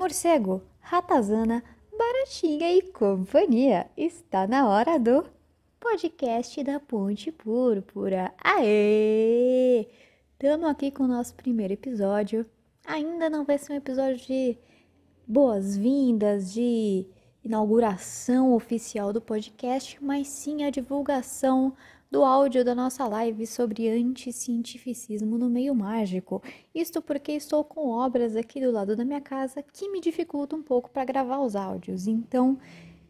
morcego, ratazana, baratinha e companhia. Está na hora do podcast da Ponte Púrpura. Aê! Estamos aqui com o nosso primeiro episódio. Ainda não vai ser um episódio de boas-vindas, de inauguração oficial do podcast, mas sim a divulgação do áudio da nossa live sobre anticientificismo no meio mágico. Isto porque estou com obras aqui do lado da minha casa que me dificultam um pouco para gravar os áudios. Então,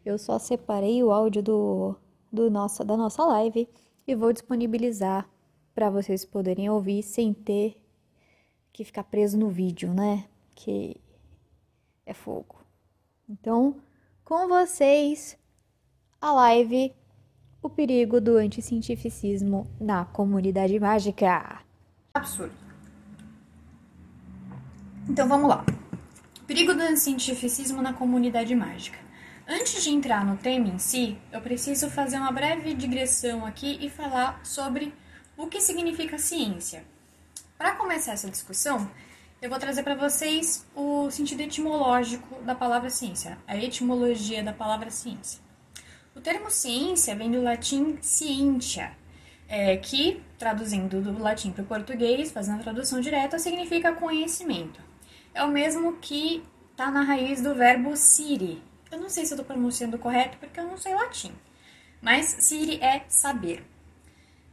eu só separei o áudio do, do nossa, da nossa live e vou disponibilizar para vocês poderem ouvir sem ter que ficar preso no vídeo, né? Que é fogo. Então, com vocês, a live o perigo do anticientificismo na comunidade mágica. Absurdo. Então vamos lá. Perigo do anticientificismo na comunidade mágica. Antes de entrar no tema em si, eu preciso fazer uma breve digressão aqui e falar sobre o que significa ciência. Para começar essa discussão, eu vou trazer para vocês o sentido etimológico da palavra ciência, a etimologia da palavra ciência. O termo ciência vem do latim scientia, é, que, traduzindo do latim para o português, fazendo a tradução direta, significa conhecimento. É o mesmo que está na raiz do verbo siri. Eu não sei se eu estou pronunciando correto porque eu não sei latim, mas siri é saber.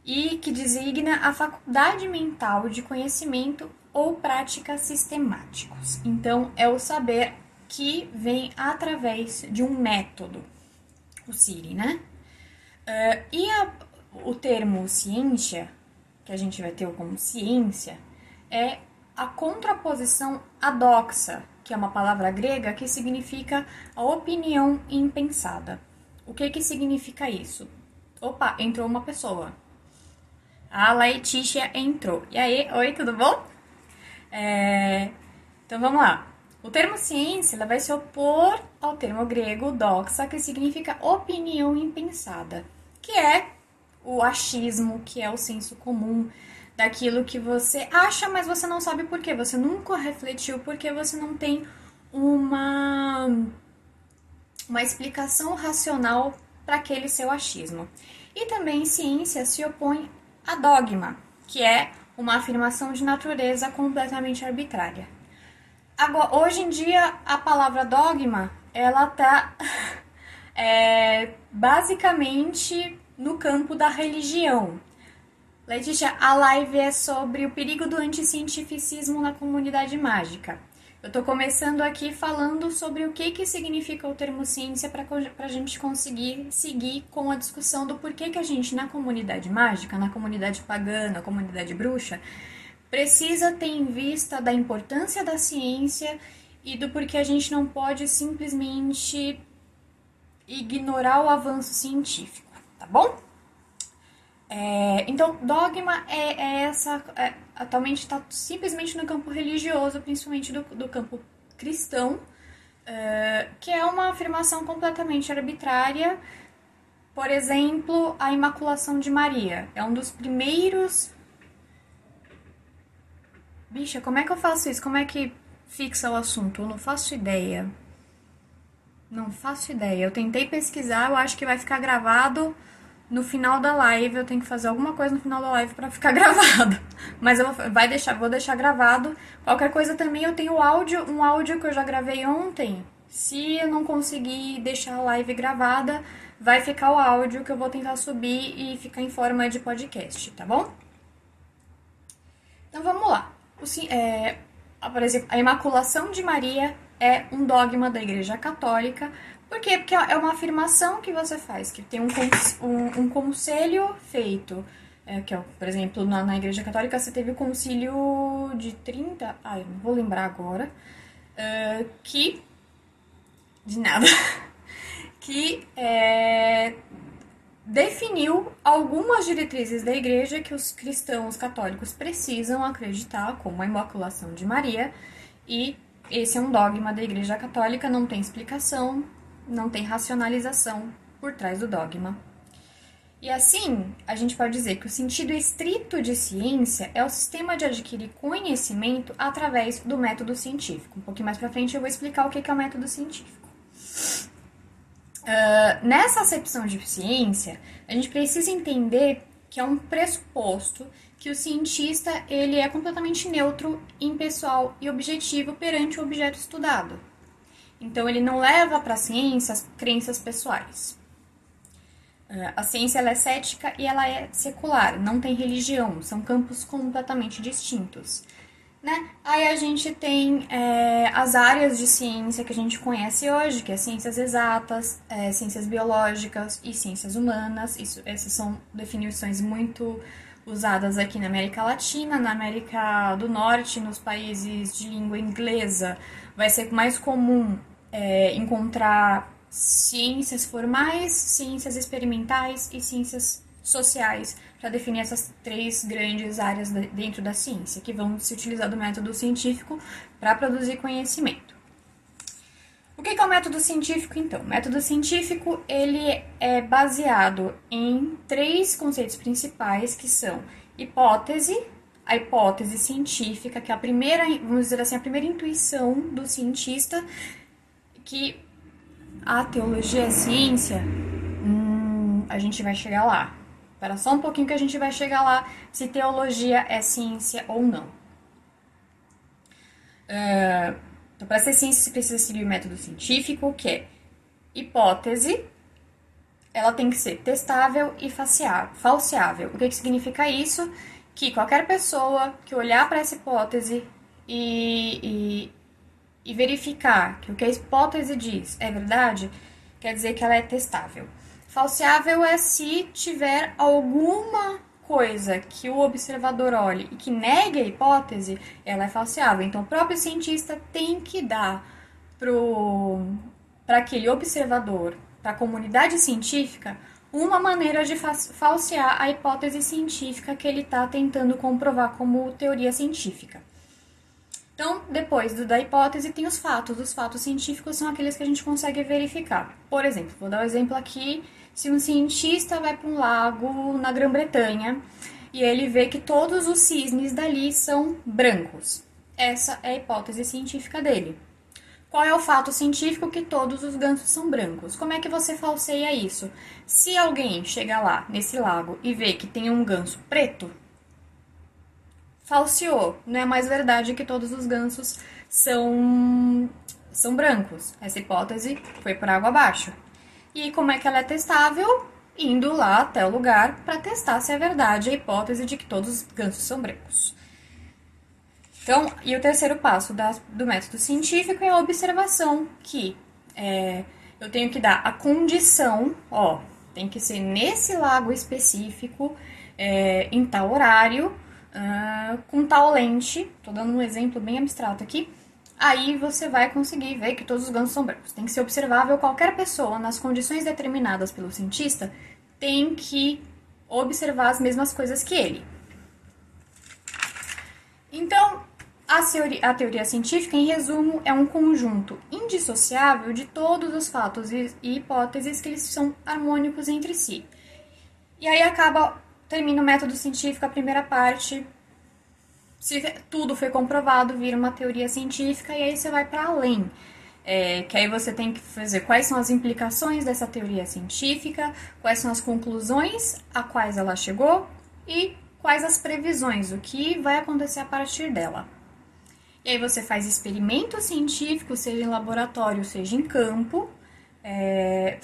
E que designa a faculdade mental de conhecimento ou práticas sistemáticos. Então, é o saber que vem através de um método Siri, né? Uh, e a, o termo ciência, que a gente vai ter como ciência, é a contraposição adoxa, que é uma palavra grega que significa a opinião impensada. O que que significa isso? Opa, entrou uma pessoa. A Letícia entrou. E aí, oi, tudo bom? É... Então vamos lá. O termo ciência ela vai se opor ao termo grego doxa, que significa opinião impensada, que é o achismo, que é o senso comum daquilo que você acha, mas você não sabe por quê. Você nunca refletiu porque você não tem uma uma explicação racional para aquele seu achismo. E também ciência se opõe a dogma, que é uma afirmação de natureza completamente arbitrária. Agora, hoje em dia, a palavra dogma, ela tá é, basicamente no campo da religião. Letícia, a live é sobre o perigo do anticientificismo na comunidade mágica. Eu estou começando aqui falando sobre o que, que significa o termo ciência para a gente conseguir seguir com a discussão do porquê que a gente, na comunidade mágica, na comunidade pagã, na comunidade bruxa, precisa ter em vista da importância da ciência e do porquê a gente não pode simplesmente ignorar o avanço científico, tá bom? É, então, dogma é, é essa. É, atualmente está simplesmente no campo religioso, principalmente do, do campo cristão, é, que é uma afirmação completamente arbitrária. Por exemplo, a Imaculação de Maria é um dos primeiros Bicha, como é que eu faço isso? Como é que fixa o assunto? Eu não faço ideia. Não faço ideia. Eu tentei pesquisar, eu acho que vai ficar gravado no final da live. Eu tenho que fazer alguma coisa no final da live para ficar gravado. Mas eu vou, vai deixar, vou deixar gravado. Qualquer coisa também eu tenho áudio, um áudio que eu já gravei ontem. Se eu não conseguir deixar a live gravada, vai ficar o áudio que eu vou tentar subir e ficar em forma de podcast, tá bom? Então vamos lá é, por exemplo, a Imaculação de Maria é um dogma da Igreja Católica. Por quê? Porque é uma afirmação que você faz, que tem um, um, um conselho feito. É, que é, por exemplo, na, na, Igreja Católica você teve o concílio de 30. Ai, não vou lembrar agora. Uh, que. De nada. que é, definiu algumas diretrizes da igreja que os cristãos católicos precisam acreditar, como a Imaculação de Maria, e esse é um dogma da igreja católica, não tem explicação, não tem racionalização por trás do dogma. E assim, a gente pode dizer que o sentido estrito de ciência é o sistema de adquirir conhecimento através do método científico. Um pouquinho mais para frente eu vou explicar o que é o método científico. Uh, nessa acepção de ciência, a gente precisa entender que é um pressuposto que o cientista ele é completamente neutro, impessoal e objetivo perante o objeto estudado. Então ele não leva para a ciência as crenças pessoais. É, a ciência é cética e ela é secular, não tem religião, são campos completamente distintos. Né? Aí a gente tem é, as áreas de ciência que a gente conhece hoje, que é ciências exatas, é, ciências biológicas e ciências humanas. Isso, essas são definições muito usadas aqui na América Latina, na América do Norte, nos países de língua inglesa, vai ser mais comum é, encontrar ciências formais, ciências experimentais e ciências sociais para definir essas três grandes áreas dentro da ciência que vão se utilizar do método científico para produzir conhecimento. O que é o método científico, então? O método científico ele é baseado em três conceitos principais que são hipótese, a hipótese científica, que é a primeira, vamos dizer assim, a primeira intuição do cientista, que a teologia é ciência, hum, a gente vai chegar lá. Espera só um pouquinho que a gente vai chegar lá, se teologia é ciência ou não. Uh, então, para ser ciência, você precisa seguir o método científico, que é hipótese, ela tem que ser testável e falseável. O que, que significa isso? Que qualquer pessoa que olhar para essa hipótese e, e, e verificar que o que a hipótese diz é verdade, quer dizer que ela é testável. Falseável é se tiver alguma coisa que o observador olhe e que negue a hipótese, ela é falseável. Então, o próprio cientista tem que dar para aquele observador, para a comunidade científica, uma maneira de falsear a hipótese científica que ele está tentando comprovar como teoria científica. Então, depois do, da hipótese, tem os fatos. Os fatos científicos são aqueles que a gente consegue verificar. Por exemplo, vou dar um exemplo aqui: se um cientista vai para um lago na Grã-Bretanha e ele vê que todos os cisnes dali são brancos. Essa é a hipótese científica dele. Qual é o fato científico que todos os gansos são brancos? Como é que você falseia isso? Se alguém chega lá nesse lago e vê que tem um ganso preto, falseou. Não é mais verdade que todos os gansos são, são brancos. Essa hipótese foi por água abaixo. E como é que ela é testável? Indo lá até o lugar para testar se é verdade a hipótese de que todos os gansos são brancos. Então, e o terceiro passo da, do método científico é a observação, que é, eu tenho que dar a condição, ó, tem que ser nesse lago específico, é, em tal horário, uh, com tal lente, tô dando um exemplo bem abstrato aqui, aí você vai conseguir ver que todos os gansos são brancos. Tem que ser observável, qualquer pessoa, nas condições determinadas pelo cientista, tem que observar as mesmas coisas que ele. Então, a teoria, a teoria científica, em resumo, é um conjunto indissociável de todos os fatos e, hipóteses que eles são harmônicos entre si. E aí acaba termina o método científico, a primeira parte. Se tudo foi comprovado, vira uma teoria científica e aí você vai para além. É, que aí você tem que fazer quais são as implicações dessa teoria científica, quais são as conclusões a quais ela chegou e quais as previsões, o que vai acontecer a partir dela. E aí você faz experimentos científicos, seja em laboratório, seja em campo, é,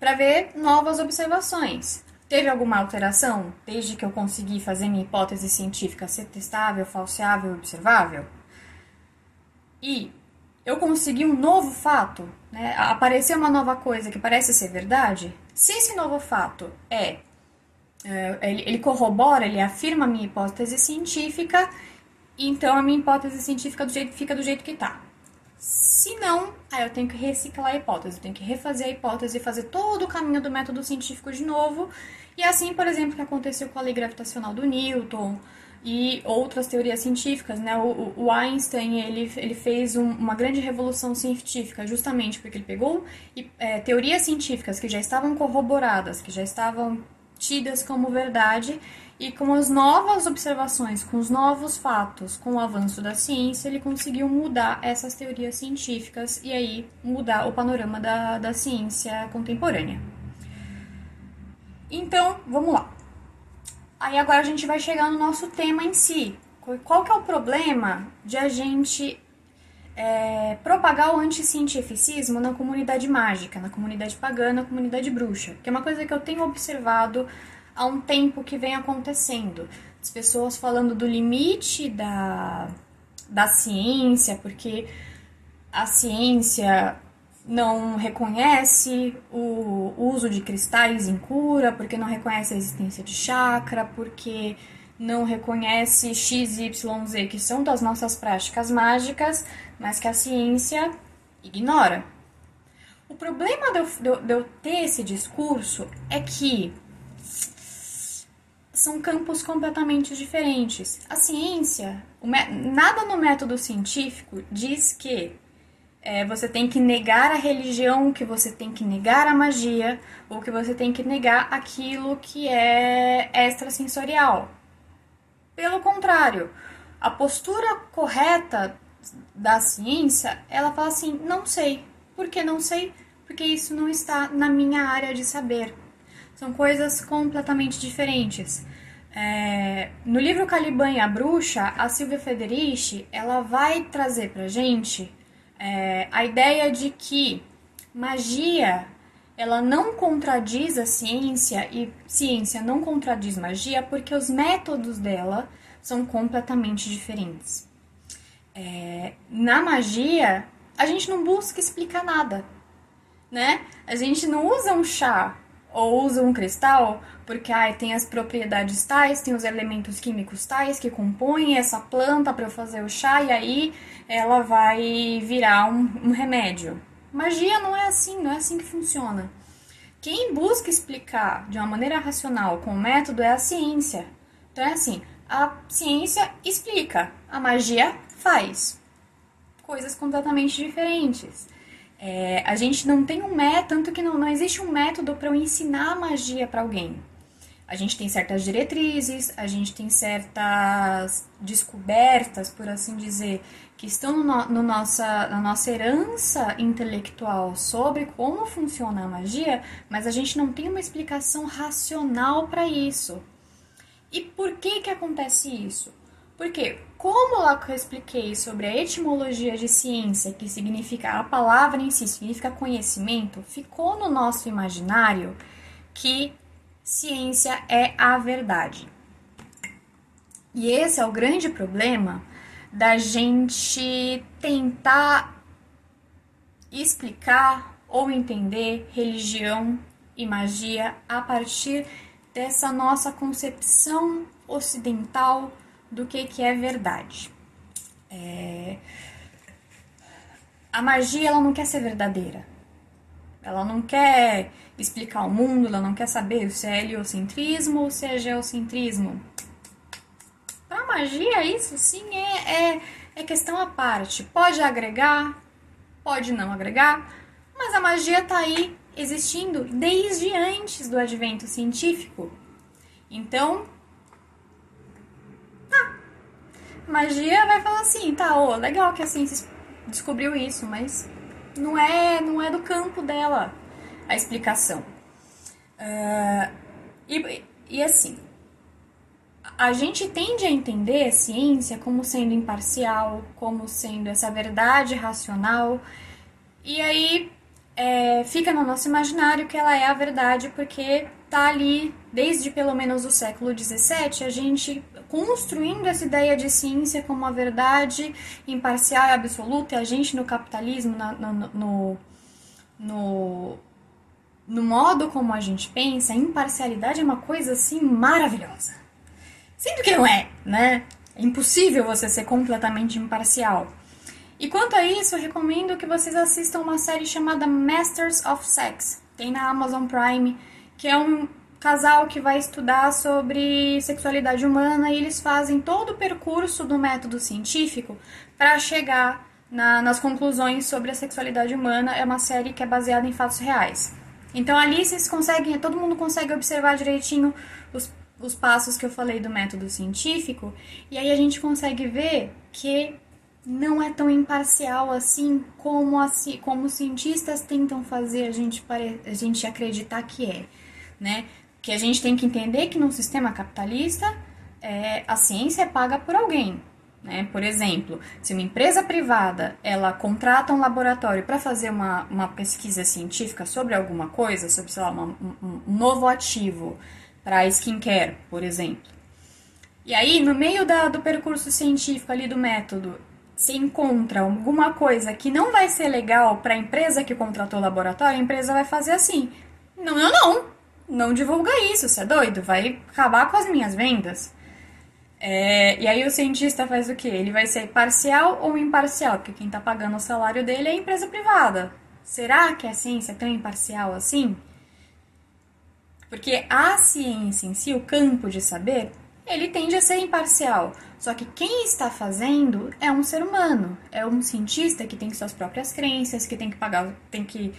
para ver novas observações. Teve alguma alteração desde que eu consegui fazer minha hipótese científica ser testável, falseável e observável? E eu consegui um novo fato, né? apareceu uma nova coisa que parece ser verdade? Se esse novo fato é, é ele, corrobora, ele afirma a minha hipótese científica, então a minha hipótese científica do jeito, fica do jeito que está. Se não, aí eu tenho que reciclar a hipótese, eu tenho que refazer a hipótese, fazer todo o caminho do método científico de novo. E assim, por exemplo, que aconteceu com a lei gravitacional do Newton e outras teorias científicas, né? O, o Einstein ele, ele fez um, uma grande revolução científica justamente porque ele pegou é, teorias científicas que já estavam corroboradas, que já estavam tidas como verdade e com as novas observações, com os novos fatos, com o avanço da ciência, ele conseguiu mudar essas teorias científicas e aí mudar o panorama da, da ciência contemporânea. Então, vamos lá. Aí agora a gente vai chegar no nosso tema em si. Qual que é o problema de a gente é, propagar o anticientificismo na comunidade mágica, na comunidade pagã, na comunidade bruxa? Que é uma coisa que eu tenho observado há um tempo que vem acontecendo. As pessoas falando do limite da, da ciência, porque a ciência não reconhece o uso de cristais em cura, porque não reconhece a existência de chakra, porque não reconhece X, Y, Z, que são das nossas práticas mágicas, mas que a ciência ignora. O problema de eu, de eu ter esse discurso é que são campos completamente diferentes. A ciência, nada no método científico diz que é, você tem que negar a religião, que você tem que negar a magia, ou que você tem que negar aquilo que é extrasensorial. Pelo contrário, a postura correta da ciência, ela fala assim: não sei. Por que não sei? Porque isso não está na minha área de saber. São coisas completamente diferentes. É, no livro Caliban e a Bruxa, a Silvia Federici ela vai trazer pra gente é, a ideia de que magia ela não contradiz a ciência e ciência não contradiz magia porque os métodos dela são completamente diferentes. É, na magia, a gente não busca explicar nada, né? A gente não usa um chá ou usa um cristal porque ai, tem as propriedades tais, tem os elementos químicos tais que compõem essa planta para eu fazer o chá e aí ela vai virar um, um remédio. Magia não é assim, não é assim que funciona. Quem busca explicar de uma maneira racional com o método é a ciência. Então é assim, a ciência explica, a magia faz. Coisas completamente diferentes. É, a gente não tem um método, tanto que não, não existe um método para eu ensinar magia para alguém. A gente tem certas diretrizes, a gente tem certas descobertas, por assim dizer, que estão no, no nossa, na nossa herança intelectual sobre como funciona a magia, mas a gente não tem uma explicação racional para isso. E por que que acontece isso? Porque, como lá que eu expliquei sobre a etimologia de ciência, que significa a palavra em si, significa conhecimento, ficou no nosso imaginário que ciência é a verdade. E esse é o grande problema da gente tentar explicar ou entender religião e magia a partir dessa nossa concepção ocidental do que, que é verdade. É... A magia ela não quer ser verdadeira. Ela não quer explicar o mundo, ela não quer saber se é heliocentrismo ou se é geocentrismo. Para magia, isso sim é, é, é questão à parte. Pode agregar, pode não agregar, mas a magia está aí existindo desde antes do advento científico. Então, magia vai falar assim, tá, ô, legal que a ciência descobriu isso, mas não é, não é do campo dela a explicação. Uh, e, e assim, a gente tende a entender a ciência como sendo imparcial, como sendo essa verdade racional, e aí é, fica no nosso imaginário que ela é a verdade porque tá ali desde pelo menos o século XVII a gente construindo essa ideia de ciência como uma verdade imparcial e absoluta, e a gente no capitalismo, no, no, no, no modo como a gente pensa, a imparcialidade é uma coisa assim maravilhosa. Sendo que não é, né? É impossível você ser completamente imparcial. E quanto a isso, recomendo que vocês assistam uma série chamada Masters of Sex. Tem na Amazon Prime, que é um casal que vai estudar sobre sexualidade humana e eles fazem todo o percurso do método científico para chegar na, nas conclusões sobre a sexualidade humana. É uma série que é baseada em fatos reais. Então ali vocês conseguem, todo mundo consegue observar direitinho os, os passos que eu falei do método científico, e aí a gente consegue ver que não é tão imparcial assim como, assim, como os cientistas tentam fazer a gente, pare, a gente acreditar que é, né? Que a gente tem que entender que num sistema capitalista é, a ciência é paga por alguém, né? Por exemplo, se uma empresa privada ela contrata um laboratório para fazer uma, uma pesquisa científica sobre alguma coisa, sobre sei lá, uma, um, novo ativo para skincare, por exemplo. E aí, no meio da, do percurso científico ali do método, se encontra alguma coisa que não vai ser legal para a empresa que contratou o laboratório, a empresa vai fazer assim: não, não, não, não divulga isso, você é doido, vai acabar com as minhas vendas. É, e aí o cientista faz o quê? Ele vai ser parcial ou imparcial? Porque quem está pagando o salário dele é a empresa privada. Será que a ciência é tão imparcial assim? Porque a ciência em si, o campo de saber, ele tende a ser imparcial. Só que quem está fazendo é um ser humano, é um cientista que tem suas próprias crenças, que tem que pagar, tem que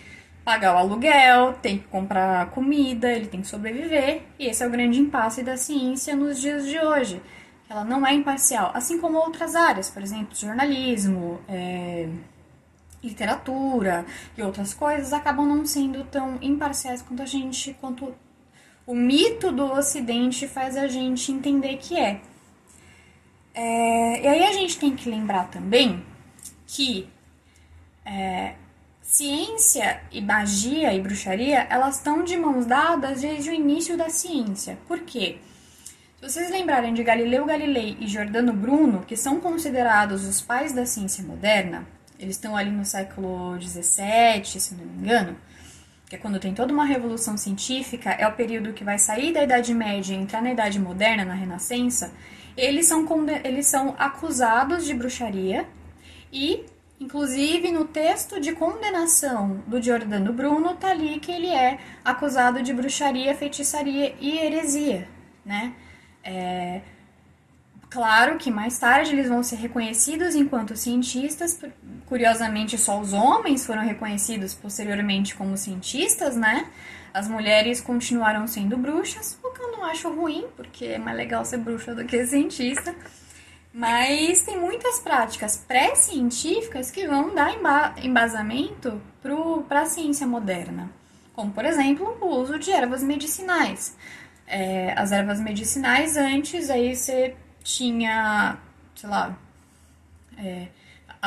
pagar o aluguel, tem que comprar comida, ele tem que sobreviver. E esse é o grande impasse da ciência nos dias de hoje ela não é imparcial, assim como outras áreas, por exemplo, jornalismo, é, literatura e outras coisas acabam não sendo tão imparciais quanto a gente, quanto o mito do Ocidente faz a gente entender que é. é e aí a gente tem que lembrar também que é, ciência e magia e bruxaria elas estão de mãos dadas desde o início da ciência. Por quê? Se vocês lembrarem de Galileu Galilei e Giordano Bruno, que são considerados os pais da ciência moderna, eles estão ali no século XVII, se não me engano, que é quando tem toda uma revolução científica, é o período que vai sair da Idade Média e entrar na Idade Moderna, na Renascença, eles são, eles são acusados de bruxaria e, inclusive, no texto de condenação do Giordano Bruno, tá ali que ele é acusado de bruxaria, feitiçaria e heresia, né? É, claro que mais tarde eles vão ser reconhecidos enquanto cientistas. Curiosamente, só os homens foram reconhecidos posteriormente como cientistas, né? As mulheres continuaram sendo bruxas, o que eu não acho ruim, porque é mais legal ser bruxa do que cientista. Mas tem muitas práticas pré-científicas que vão dar embasamento para a ciência moderna, como, por exemplo, o uso de ervas medicinais. É, as ervas medicinais antes, aí você tinha, sei lá, é,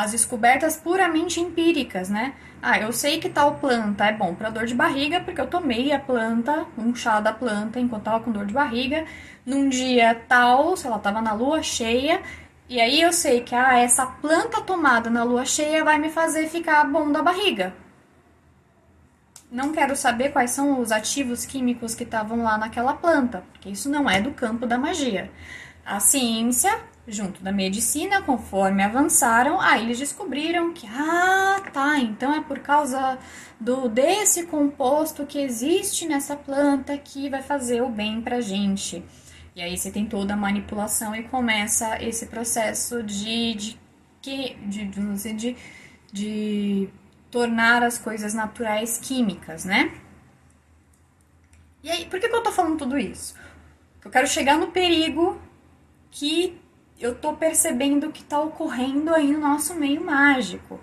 as descobertas puramente empíricas, né? Ah, eu sei que tal planta é bom para dor de barriga porque eu tomei a planta, um chá da planta enquanto tava com dor de barriga, num dia tal, sei lá, tava na lua cheia, e aí eu sei que ah, essa planta tomada na lua cheia vai me fazer ficar bom da barriga não quero saber quais são os ativos químicos que estavam lá naquela planta, porque isso não é do campo da magia. A ciência, junto da medicina, conforme avançaram, aí eles descobriram que, ah, tá, então é por causa do desse composto que existe nessa planta que vai fazer o bem pra gente. E aí você tem toda a manipulação e começa esse processo de, de, de, de, de, de tornar as coisas naturais químicas, né? E aí, por que, que eu tô falando tudo isso? Eu quero chegar no perigo que eu tô percebendo que tá ocorrendo aí no nosso meio mágico.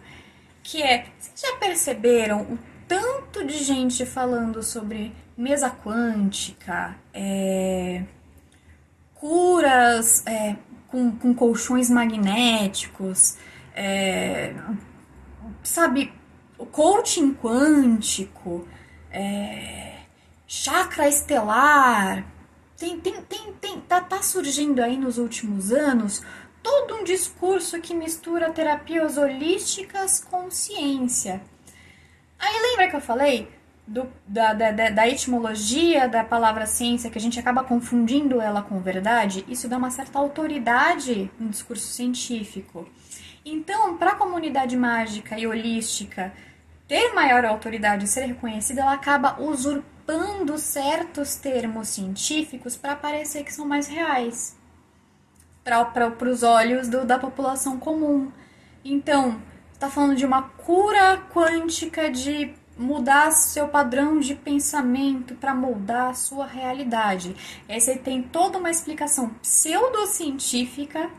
Que é, vocês já perceberam o tanto de gente falando sobre mesa quântica, é, curas é, com, com colchões magnéticos, é, sabe, coaching quântico, é, chakra estelar, tem, tem, tem, tem, tá, tá surgindo aí nos últimos anos todo um discurso que mistura terapias holísticas com ciência. Aí lembra que eu falei do, da, da, da, etimologia da palavra ciência, que a gente acaba confundindo ela com verdade? Isso dá uma certa autoridade no discurso científico. Então, para a comunidade mágica e holística ter maior autoridade e ser reconhecida, ela acaba usurpando certos termos científicos para parecer que são mais reais para os olhos do, da população comum. Então, está falando de uma cura quântica de mudar seu padrão de pensamento para moldar a sua realidade. Essa tem toda uma explicação pseudocientífica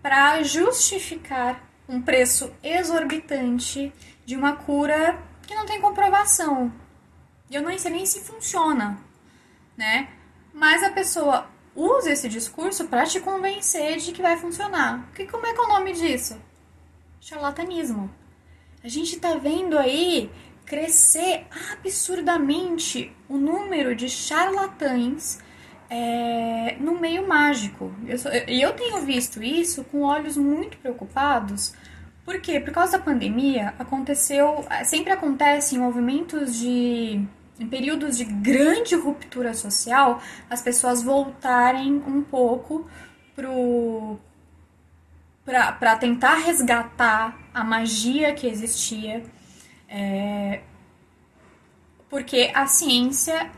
para justificar um preço exorbitante de uma cura que não tem comprovação. Eu não sei nem se funciona, né? Mas a pessoa usa esse discurso para te convencer de que vai funcionar. Que como é que é o nome disso? Charlatanismo. A gente está vendo aí crescer absurdamente o número de charlatães é, no meio mágico. E eu, eu, tenho visto isso com olhos muito preocupados, porque por causa da pandemia aconteceu, sempre acontece em movimentos de em períodos de grande ruptura social, as pessoas voltarem um pouco para tentar resgatar a magia que existia é, porque a ciência,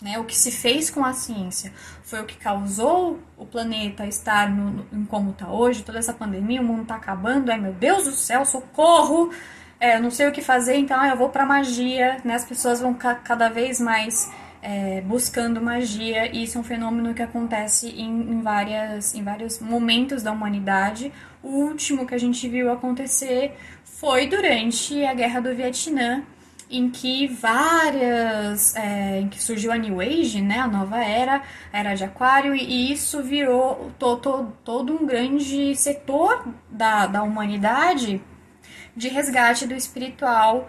né, o que se fez com a ciência, foi o que causou o planeta estar no, no, em como está hoje, toda essa pandemia, o mundo está acabando, ai meu Deus do céu, socorro! É, eu não sei o que fazer, então eu vou para magia, né? As pessoas vão ca cada vez mais é, buscando magia, e isso é um fenômeno que acontece em, em, várias, em vários momentos da humanidade. O último que a gente viu acontecer foi durante a Guerra do Vietnã, em que várias. É, em que surgiu a New Age, né, a nova era, a era de Aquário, e isso virou to, to, todo um grande setor da, da humanidade de resgate do espiritual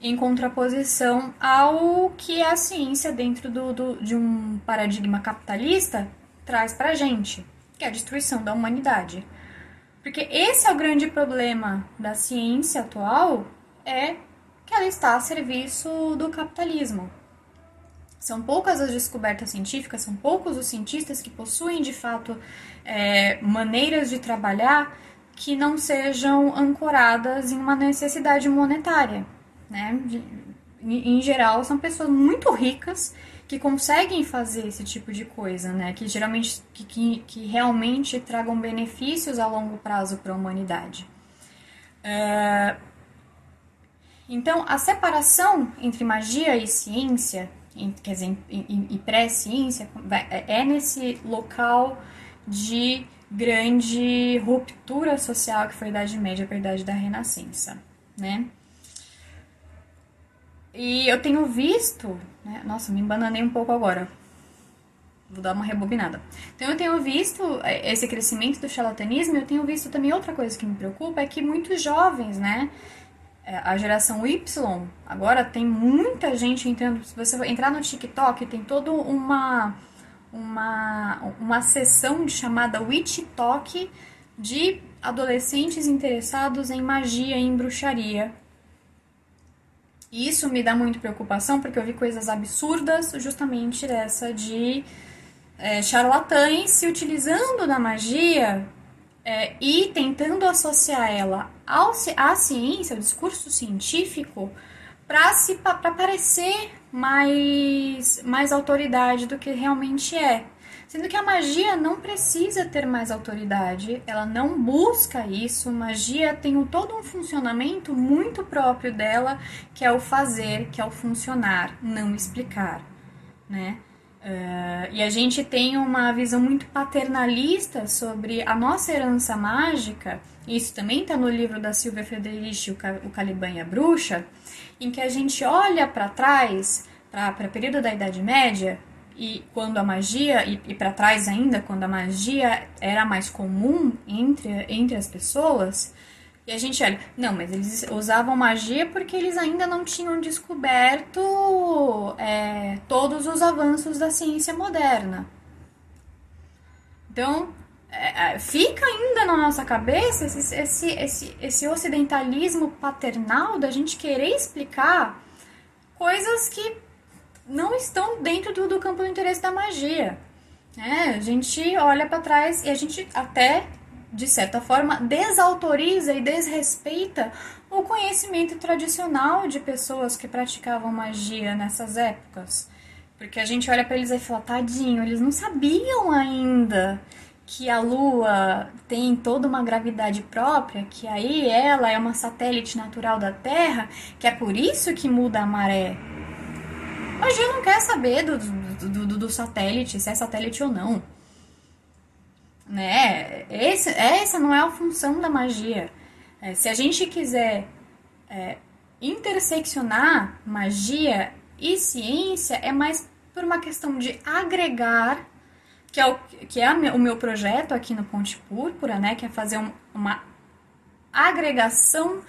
em contraposição ao que a ciência, dentro do, do, de um paradigma capitalista, traz pra gente, que é a destruição da humanidade. Porque esse é o grande problema da ciência atual, é que ela está a serviço do capitalismo. São poucas as descobertas científicas, são poucos os cientistas que possuem de fato é, maneiras de trabalhar que não sejam ancoradas em uma necessidade monetária. Né? Em geral, são pessoas muito ricas que conseguem fazer esse tipo de coisa, né? Que geralmente que, que, realmente tragam benefícios a longo prazo para a humanidade. É... Então, a separação entre magia e ciência, quer dizer, e, pré-ciência, é nesse local de grande ruptura social que foi a Idade Média para a Idade da Renascença, né? E eu tenho visto, né? Nossa, me embananei um pouco agora. Vou dar uma rebobinada. Então eu tenho visto é, esse crescimento do charlatanismo, eu tenho visto também outra coisa que me preocupa, é que muitos jovens, né? É, a geração Y, agora tem muita gente entrando. Se você entrar no TikTok, tem toda uma uma, uma sessão chamada Witch Talk de adolescentes interessados em magia e em bruxaria. E isso me dá muita preocupação porque eu vi coisas absurdas justamente dessa de é, charlatães se utilizando da magia é, e tentando associar ela ao, à ciência, ao discurso científico, para parecer mais, mais autoridade do que realmente é. Sendo que a magia não precisa ter mais autoridade, ela não busca isso. Magia tem todo um funcionamento muito próprio dela, que é o fazer, que é o funcionar, não explicar, né? Uh, e a gente tem uma visão muito paternalista sobre a nossa herança mágica, isso também está no livro da Silvia Frederici, O Caliban e a Bruxa, em que a gente olha para trás, para o período da Idade Média, e quando a magia, e, e para trás ainda, quando a magia era mais comum entre, entre as pessoas, e a gente olha, não, mas eles usavam magia porque eles ainda não tinham descoberto é, todos os avanços da ciência moderna. Então, é, é fica ainda na nossa cabeça esse, esse, esse, esse ocidentalismo paternal da gente querer explicar coisas que não estão dentro do, do campo do interesse da magia. É, a gente olha para trás e a gente até, de certa forma, desautoriza e desrespeita o conhecimento tradicional de pessoas que praticavam magia nessas épocas. Porque a gente olha para eles e fala, tadinho, eles não sabiam ainda que a Lua tem toda uma gravidade própria, que aí ela é uma satélite natural da Terra, que é por isso que muda a maré. Magia não quer saber do, do, do, do satélite, se é satélite ou não. Né? Esse, essa não é a função da magia. É, se a gente quiser é, interseccionar magia e ciência, é mais por uma questão de agregar que é o, que é o meu projeto aqui no Ponte Púrpura, né? Que é fazer um, uma agregação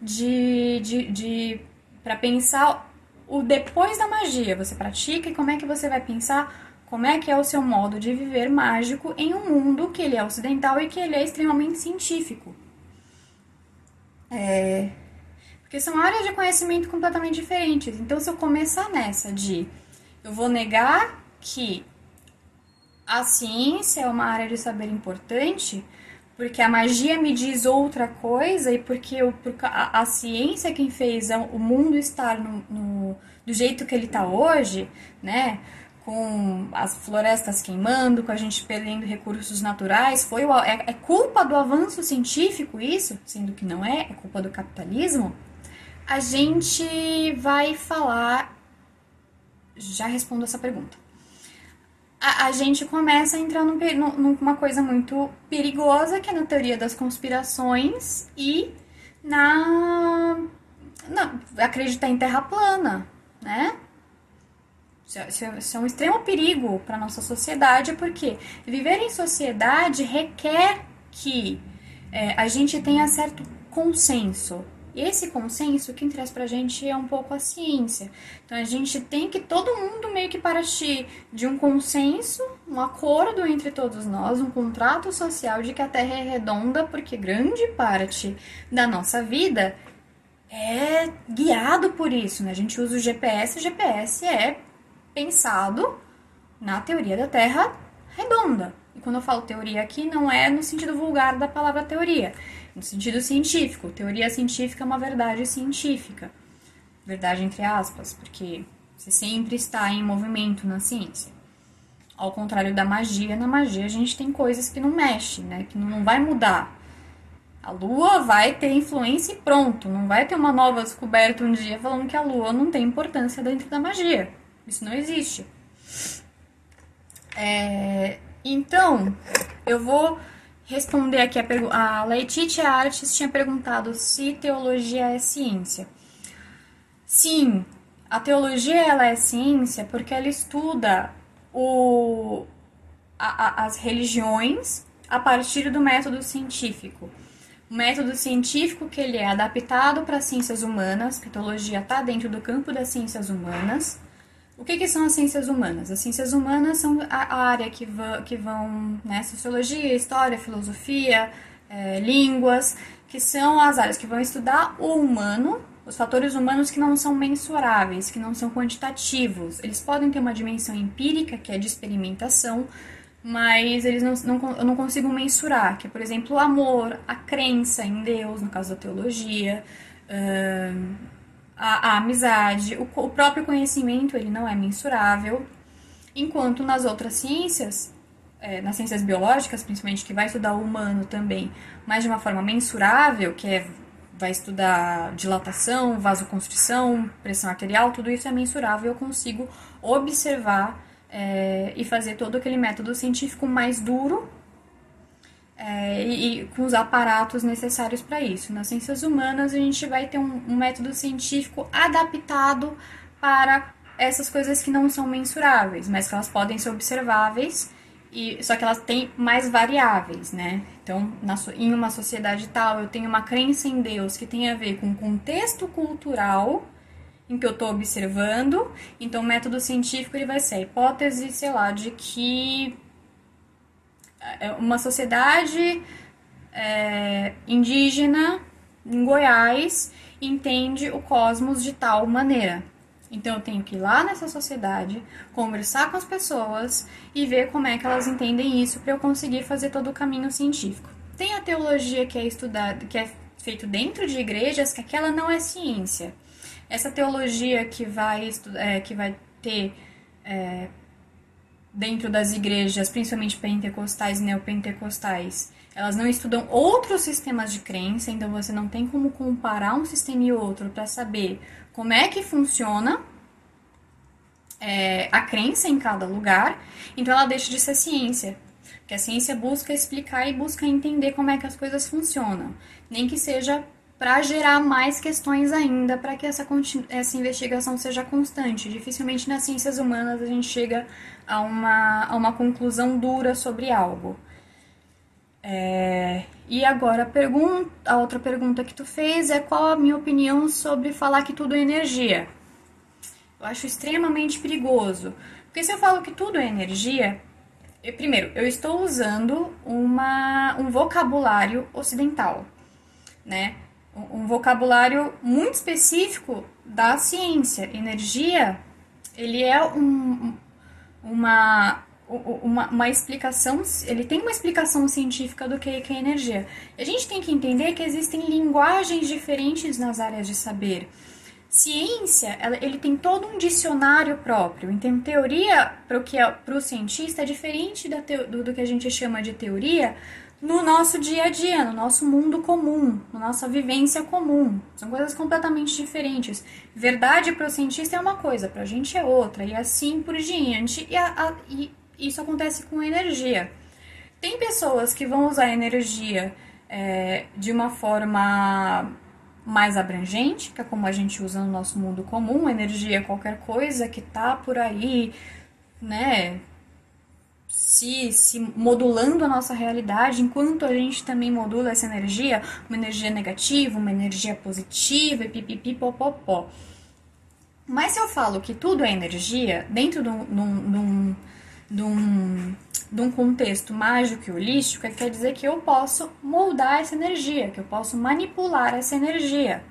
de, de, de para pensar o depois da magia. Você pratica e como é que você vai pensar como é que é o seu modo de viver mágico em um mundo que ele é ocidental e que ele é extremamente científico. É... Porque são áreas de conhecimento completamente diferentes. Então, se eu começar nessa de eu vou negar que a ciência é uma área de saber importante, porque a magia me diz outra coisa e porque, eu, porque a, a, ciência é quem fez o mundo estar no, no do jeito que ele está hoje, né? Com as florestas queimando, com a gente perdendo recursos naturais, foi o, é, é culpa do avanço científico isso, sendo que não é, é culpa do capitalismo. A gente vai falar. Já respondo essa pergunta a, a gente começa a entrar num, numa coisa muito perigosa, que é na teoria das conspirações e na, na acreditar em terra plana, né? Isso é, isso é um extremo perigo para nossa sociedade, porque viver em sociedade requer que é, a gente tenha certo consenso, esse consenso, quem traz pra gente é um pouco a ciência. Então a gente tem que todo mundo meio que partir de um consenso, um acordo entre todos nós, um contrato social de que a Terra é redonda, porque grande parte da nossa vida é guiado por isso, né? A gente usa o GPS, o GPS é pensado na teoria da Terra redonda. E quando eu falo teoria aqui, não é no sentido vulgar da palavra teoria no sentido científico. Teoria científica é uma verdade científica. Verdade entre aspas, porque você sempre está em movimento na ciência. Ao contrário da magia, na magia a gente tem coisas que não mexem, né? Que não vai mudar. A lua vai ter influência e pronto. Não vai ter uma nova descoberta um dia falando que a lua não tem importância dentro da magia. Isso não existe. É, então, eu vou responder aqui a pergunta. A Artes tinha perguntado se teologia é ciência. Sim, a teologia ela é ciência porque ela estuda o, a, a, as religiões a partir do método científico. O método científico que ele é adaptado para as ciências humanas, que a teologia está dentro do campo das ciências humanas, o que, que, são as ciências humanas? As ciências humanas são a área que, vão, que vão né, sociologia, história, filosofia, é, línguas, que são as áreas que vão estudar o humano, os fatores humanos que não são mensuráveis, que não são quantitativos. Eles podem ter uma dimensão empírica, que é de experimentação, mas eles não, não, eu não consigo mensurar, que é, por exemplo, o amor, a crença em Deus, no caso da teologia, a, a amizade, o, o próprio conhecimento ele não é mensurável, enquanto nas outras ciências, é, nas ciências biológicas, principalmente, que vai estudar o humano também, mas de uma forma mensurável, que é, vai estudar dilatação, vasoconstrição, pressão arterial, tudo isso é mensurável, eu consigo observar é, e fazer todo aquele método científico mais duro é, e, e, com os aparatos necessários para isso. Nas ciências humanas, a gente vai ter um, um, método científico adaptado para essas coisas que não são mensuráveis, mas que elas podem ser observáveis, e só que elas têm mais variáveis, né? Então, na, em uma sociedade tal, eu tenho uma crença em Deus que tem a ver com o contexto cultural em que eu estou observando, então o método científico ele vai ser a hipótese, sei lá, de que uma sociedade é, indígena em Goiás entende o cosmos de tal maneira. Então eu tenho que ir lá nessa sociedade, conversar com as pessoas e ver como é que elas entendem isso para eu conseguir fazer todo o caminho científico. Tem a teologia que é estudada, que é feito dentro de igrejas, que aquela não é ciência. Essa teologia que vai, é, que vai ter é, dentro das igrejas, principalmente pentecostais e neopentecostais, elas não estudam outros sistemas de crença, então você não tem como comparar um sistema e outro para saber como é que funciona é, a crença em cada lugar. Então ela deixa de ser ciência. Porque a ciência busca explicar e busca entender como é que as coisas funcionam. Nem que seja para gerar mais questões ainda, para que essa, essa investigação seja constante. Dificilmente nas ciências humanas a gente chega a uma, a uma conclusão dura sobre algo. É, e agora a, pergunta, a outra pergunta que tu fez é qual a minha opinião sobre falar que tudo é energia. Eu acho extremamente perigoso. Porque se eu falo que tudo é energia, eu, primeiro, eu estou usando uma, um vocabulário ocidental, né? Um, vocabulário muito específico da ciência. Energia, ele é um, uma, uma, uma explicação, ele tem uma explicação científica do que, que é energia. A gente tem que entender que existem linguagens diferentes nas áreas de saber. Ciência, ela, ele tem todo um dicionário próprio. Então, teoria, para o que é para o cientista, é diferente da do, do que a gente chama de teoria no nosso dia a dia, no nosso mundo comum, na nossa vivência comum. São coisas completamente diferentes. Verdade para o cientista é uma coisa, para a gente é outra, e assim por diante. E, a, a, e isso acontece com energia. Tem pessoas que vão usar energia é, de uma forma mais abrangente, que é como a gente usa no nosso mundo comum, energia é qualquer coisa que tá por aí, né, se, se modulando a nossa realidade, enquanto a gente também modula essa energia, uma energia negativa, uma energia positiva e pipipi popopó. Mas se eu falo que tudo é energia, dentro de um, de um, de um, de um contexto mágico e holístico, é quer dizer que eu posso moldar essa energia, que eu posso manipular essa energia.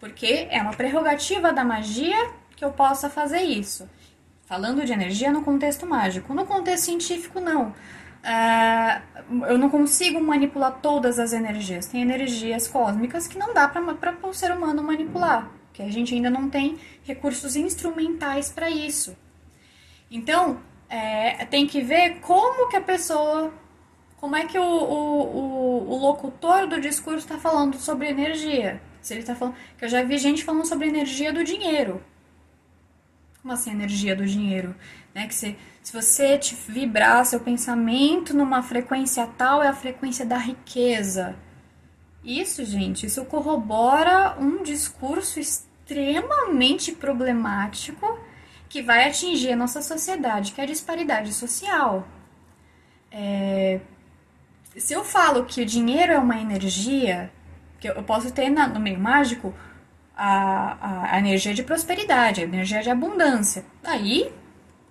Porque é uma prerrogativa da magia que eu possa fazer isso. Falando de energia no contexto mágico. No contexto científico, não. Uh, eu não consigo manipular todas as energias. Tem energias cósmicas que não dá para o ser humano manipular, que a gente ainda não tem recursos instrumentais para isso. Então, é, tem que ver como que a pessoa, como é que o, o, o, o locutor do discurso está falando sobre energia. Se ele está falando, que eu já vi gente falando sobre energia do dinheiro. Como assim energia do dinheiro? Né? Que se, se você vibrar seu pensamento numa frequência tal, é a frequência da riqueza. Isso, gente, isso corrobora um discurso extremamente problemático que vai atingir a nossa sociedade, que é a disparidade social. É... Se eu falo que o dinheiro é uma energia, que eu posso ter na, no meio mágico a, a, energia de prosperidade, a energia de abundância. Aí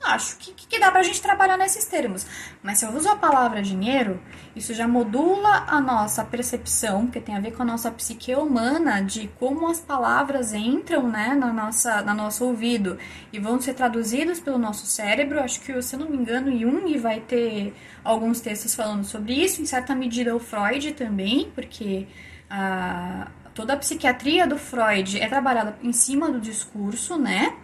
acho que, que dá pra gente trabalhar nesses termos. Mas se eu uso a palavra dinheiro, isso já modula a nossa percepção, porque tem a ver com a nossa psique humana, de como as palavras entram né, na nossa, na nosso ouvido e vão ser traduzidas pelo nosso cérebro. Acho que, se eu não me engano, Jung vai ter alguns textos falando sobre isso, em certa medida o Freud também, porque a, toda a psiquiatria do Freud é trabalhada em cima do discurso, né?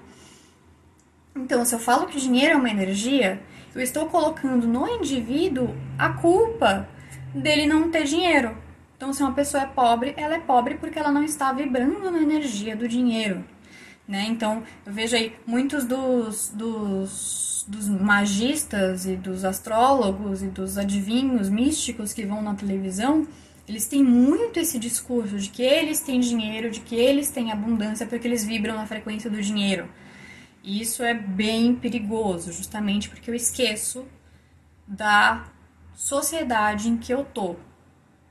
Então, se eu falo que o dinheiro é uma energia, eu estou colocando no indivíduo a culpa dele não ter dinheiro. Então, se uma pessoa é pobre, ela é pobre porque ela não está vibrando na energia do dinheiro. Né? Então, eu vejo aí muitos dos, dos, dos magistas e dos astrólogos e dos adivinhos místicos que vão na televisão, eles têm muito esse discurso de que eles têm dinheiro, de que eles têm abundância porque eles vibram na frequência do dinheiro. E isso é bem perigoso, justamente porque eu esqueço da sociedade em que eu tô.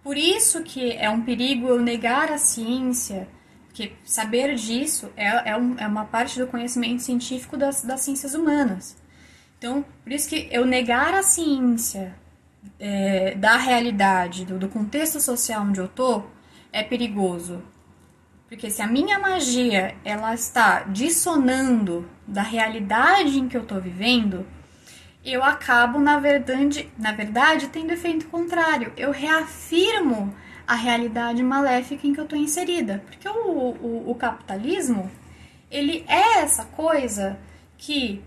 Por isso que é um perigo eu negar a ciência, porque saber disso é, é, um, é uma parte do conhecimento científico das, das ciências humanas. Então, por isso que eu negar a ciência é, da realidade, do, do contexto social onde eu tô, é perigoso. Porque se a minha magia ela está dissonando da realidade em que eu estou vivendo, eu acabo, na verdade, na verdade, tendo efeito contrário. Eu reafirmo a realidade maléfica em que eu estou inserida. Porque o, o, o, capitalismo, ele é essa coisa que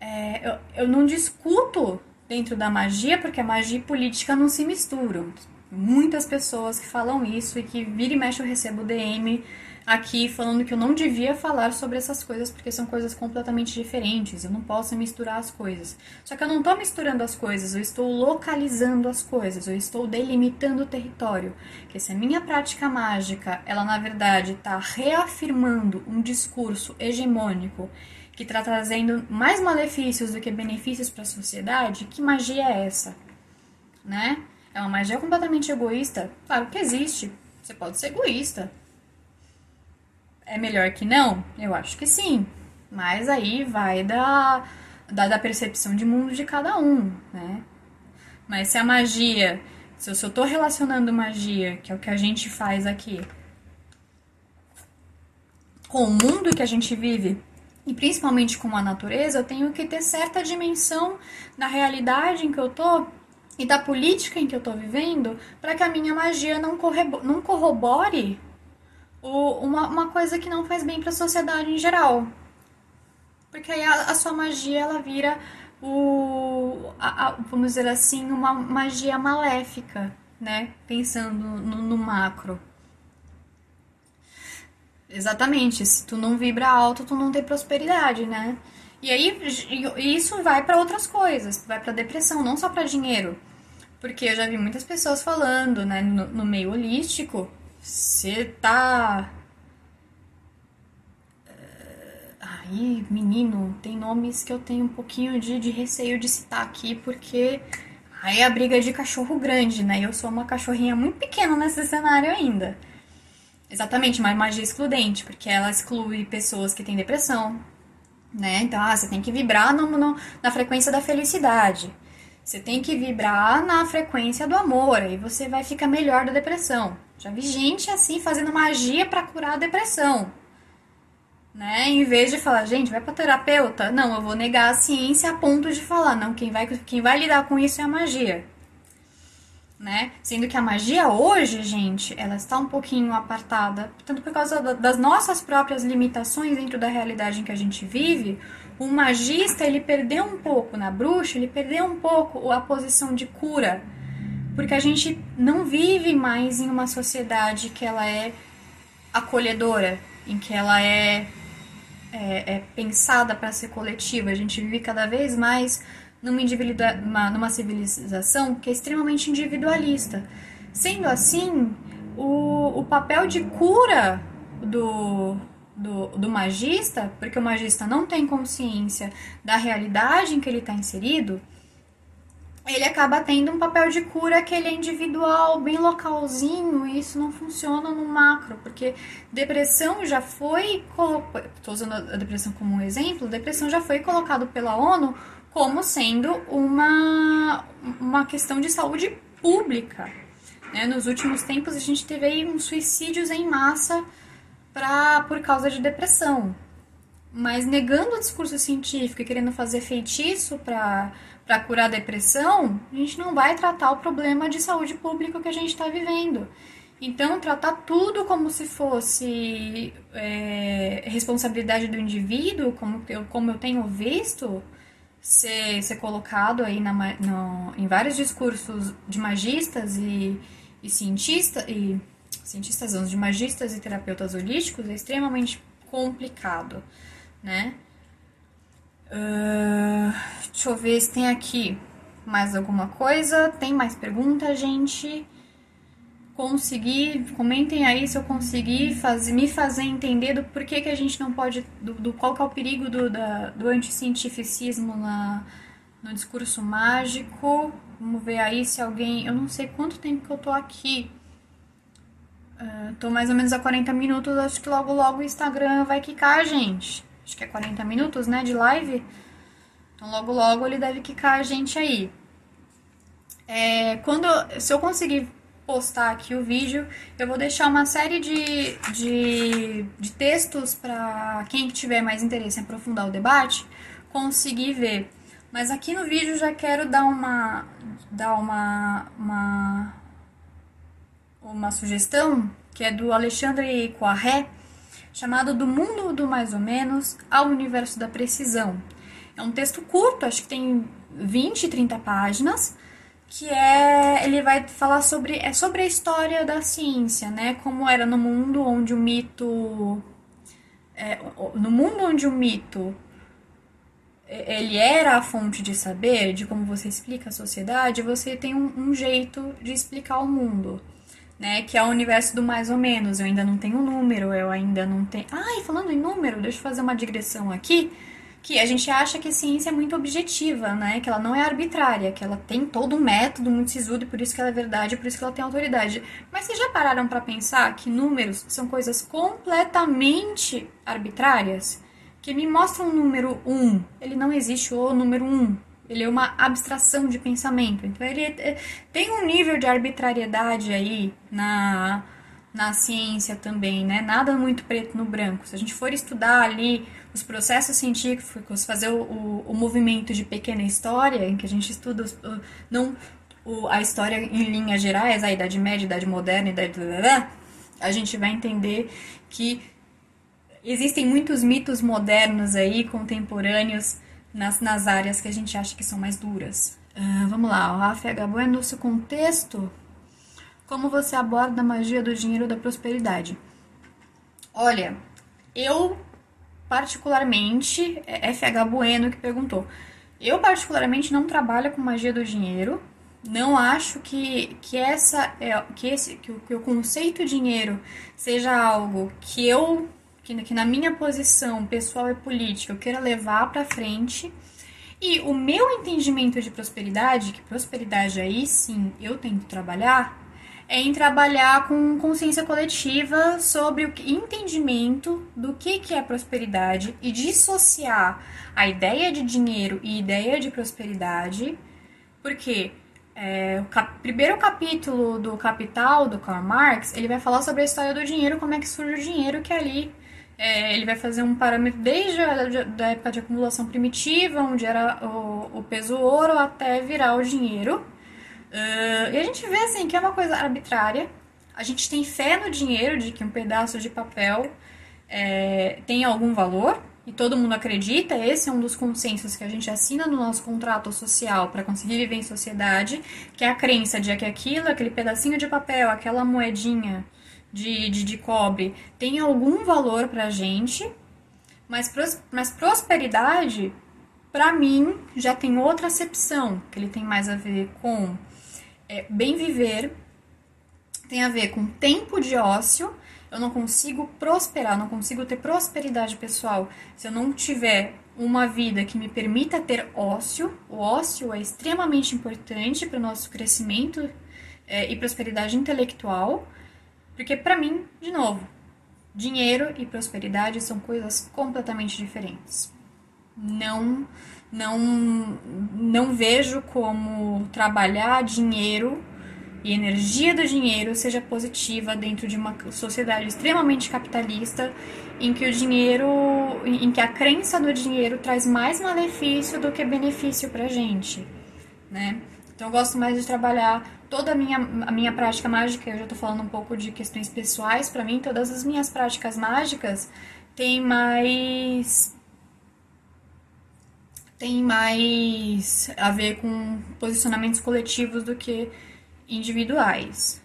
é, eu, eu não discuto dentro da magia, porque a magia e política não se misturam. Muitas pessoas que falam isso e que vira e mexe eu recebo DM aqui falando que eu não devia falar sobre essas coisas porque são coisas completamente diferentes. Eu não posso misturar as coisas. Só que eu não estou misturando as coisas, eu estou localizando as coisas, eu estou delimitando o território. Que se a minha prática mágica, ela na verdade está reafirmando um discurso hegemônico que está trazendo mais malefícios do que benefícios para a sociedade, que magia é essa? Né? É uma magia completamente egoísta? Claro que existe. Você pode ser egoísta. É melhor que não? Eu acho que sim. Mas aí vai da, da, da percepção de mundo de cada um, né? Mas se a magia, se eu, tô relacionando magia, que é o que a gente faz aqui, com o mundo que a gente vive, e principalmente com a natureza, eu tenho que ter certa dimensão da realidade em que eu tô e da política em que eu tô vivendo para que a minha magia não, não corrobore o, uma, uma coisa que não faz bem para a sociedade em geral. Porque aí a, a sua magia ela vira o, a, a, vamos dizer assim, uma magia maléfica, né? Pensando no, no macro. Exatamente, se tu não vibra alto, tu não tem prosperidade, né? E aí isso vai para outras coisas, vai para depressão, não só para dinheiro. Porque eu já vi muitas pessoas falando, né, no, no meio holístico, você tá. Eh, aí, menino, tem nomes que eu tenho um pouquinho de, de receio de citar aqui, porque aí é a briga de cachorro grande, né? Eu sou uma cachorrinha muito pequena nesse cenário ainda. Exatamente, uma magia excludente, porque ela exclui pessoas que têm depressão, né? Então, ah, você tem que vibrar no, no, na frequência da felicidade. Você tem que vibrar na frequência do amor, aí você vai ficar melhor da depressão. Já vi gente assim fazendo magia para curar a depressão. Né? Em vez de falar, gente, vai para terapeuta. Não, eu vou negar a ciência a ponto de falar, não, quem vai, quem vai lidar com isso é a magia. Né? Sendo que a magia hoje, gente, ela está um pouquinho apartada, tanto por causa das nossas próprias limitações dentro da realidade em que a gente vive. O magista, ele perdeu um pouco na bruxa, ele perdeu um pouco a posição de cura porque a gente não vive mais em uma sociedade que ela é acolhedora, em que ela é, é, é pensada para ser coletiva. A gente vive cada vez mais numa, numa, numa civilização que é extremamente individualista. Sendo assim, o, o papel de cura do, do, do magista, porque o magista não tem consciência da realidade em que ele está inserido, ele acaba tendo um papel de cura que ele é individual, bem localzinho, e isso não funciona no macro, porque depressão já foi, estou usando a depressão como um exemplo, depressão já foi colocado pela ONU como sendo uma, uma questão de saúde pública. Né? Nos últimos tempos a gente teve aí uns suicídios em massa pra, por causa de depressão. Mas negando o discurso científico e querendo fazer feitiço para curar a depressão, a gente não vai tratar o problema de saúde pública que a gente está vivendo. Então, tratar tudo como se fosse é, responsabilidade do indivíduo, como eu, como eu tenho visto ser, ser colocado aí na, no, em vários discursos de magistas e, e cientistas, e cientistas não, de magistas e terapeutas holísticos, é extremamente complicado, né? Uh, deixa eu ver se tem aqui mais alguma coisa. Tem mais pergunta, gente? Consegui, comentem aí se eu conseguir fazer, me fazer entender do porquê que a gente não pode, do, do qual que é o perigo do, da, do anticientificismo na, no discurso mágico. Vamos ver aí se alguém. Eu não sei quanto tempo que eu tô aqui. Uh, tô mais ou menos a 40 minutos. Acho que logo logo o Instagram vai quicar, gente acho que é 40 minutos, né, de live. Então logo logo ele deve quicar a gente aí. É, quando, se eu conseguir postar aqui o vídeo, eu vou deixar uma série de, de, de textos para quem tiver mais interesse em aprofundar o debate conseguir ver. Mas aqui no vídeo já quero dar uma dar uma, uma, uma sugestão que é do Alexandre Coiré, chamado Do Mundo do Mais ou Menos ao Universo da Precisão. É um texto curto, acho que tem 20, 30 páginas, que é ele vai falar sobre é sobre a história da ciência, né? Como era no mundo onde o mito é, no mundo onde o mito ele era a fonte de saber, de como você explica a sociedade, você tem um, um jeito de explicar o mundo, né? Que é o universo do mais ou menos. Eu ainda não tenho número, eu ainda não tenho. Ai, falando em número, deixa eu fazer uma digressão aqui que a gente acha que a ciência é muito objetiva, né? Que ela não é arbitrária, que ela tem todo um método muito sisudo e por isso que ela é verdade, por isso que ela tem autoridade. Mas vocês já pararam para pensar que números são coisas completamente arbitrárias? Que me mostra um número 1, um, ele não existe o número 1. Um. Ele é uma abstração de pensamento. Então ele é, tem um nível de arbitrariedade aí na na ciência também, né? Nada muito preto no branco. Se a gente for estudar ali os processos científicos, fazer o, o, o movimento de pequena história, em que a gente estuda os, o, não a história em linhas gerais, a Idade Média, Idade Moderna, Idade... A gente vai entender que existem muitos mitos modernos aí, contemporâneos, nas, nas áreas que a gente acha que são mais duras. Uh, vamos lá, o Rafa Gabo é no seu contexto como você aborda a magia do dinheiro da prosperidade? Olha, eu particularmente, é FH Bueno que perguntou. Eu particularmente não trabalho com magia do dinheiro. Não acho que, que essa é, que esse que o, que o conceito dinheiro seja algo que eu que, que na minha posição pessoal e política eu queira levar para frente. E o meu entendimento de prosperidade, que prosperidade aí sim eu tenho que trabalhar, é em trabalhar com consciência coletiva sobre o entendimento do que, que é prosperidade e dissociar a ideia de dinheiro e ideia de prosperidade, porque é, o cap primeiro capítulo do Capital, do Karl Marx, ele vai falar sobre a história do dinheiro, como é que surge o dinheiro, que ali é, ele vai fazer um parâmetro desde a da época de acumulação primitiva, onde era o, o peso ouro, até virar o dinheiro. Uh, e a gente vê assim que é uma coisa arbitrária. A gente tem fé no dinheiro de que um pedaço de papel é, tem algum valor e todo mundo acredita. Esse é um dos consensos que a gente assina no nosso contrato social para conseguir viver em sociedade, que é a crença de que aquilo, aquele pedacinho de papel, aquela moedinha de, de, de cobre tem algum valor para a gente. Mas, pros, mas prosperidade, para mim, já tem outra acepção, que ele tem mais a ver com é, bem viver tem a ver com tempo de ócio. Eu não consigo prosperar, não consigo ter prosperidade pessoal se eu não tiver uma vida que me permita ter ócio. O ócio é extremamente importante para o nosso crescimento é, e prosperidade intelectual, porque para mim, de novo, dinheiro e prosperidade são coisas completamente diferentes. Não não, não vejo como trabalhar dinheiro e energia do dinheiro seja positiva dentro de uma sociedade extremamente capitalista em que o dinheiro, em que a crença no dinheiro traz mais malefício do que benefício pra gente, né? Então eu gosto mais de trabalhar toda a minha, a minha prática mágica, eu já tô falando um pouco de questões pessoais, para mim todas as minhas práticas mágicas têm mais tem mais a ver com posicionamentos coletivos do que individuais.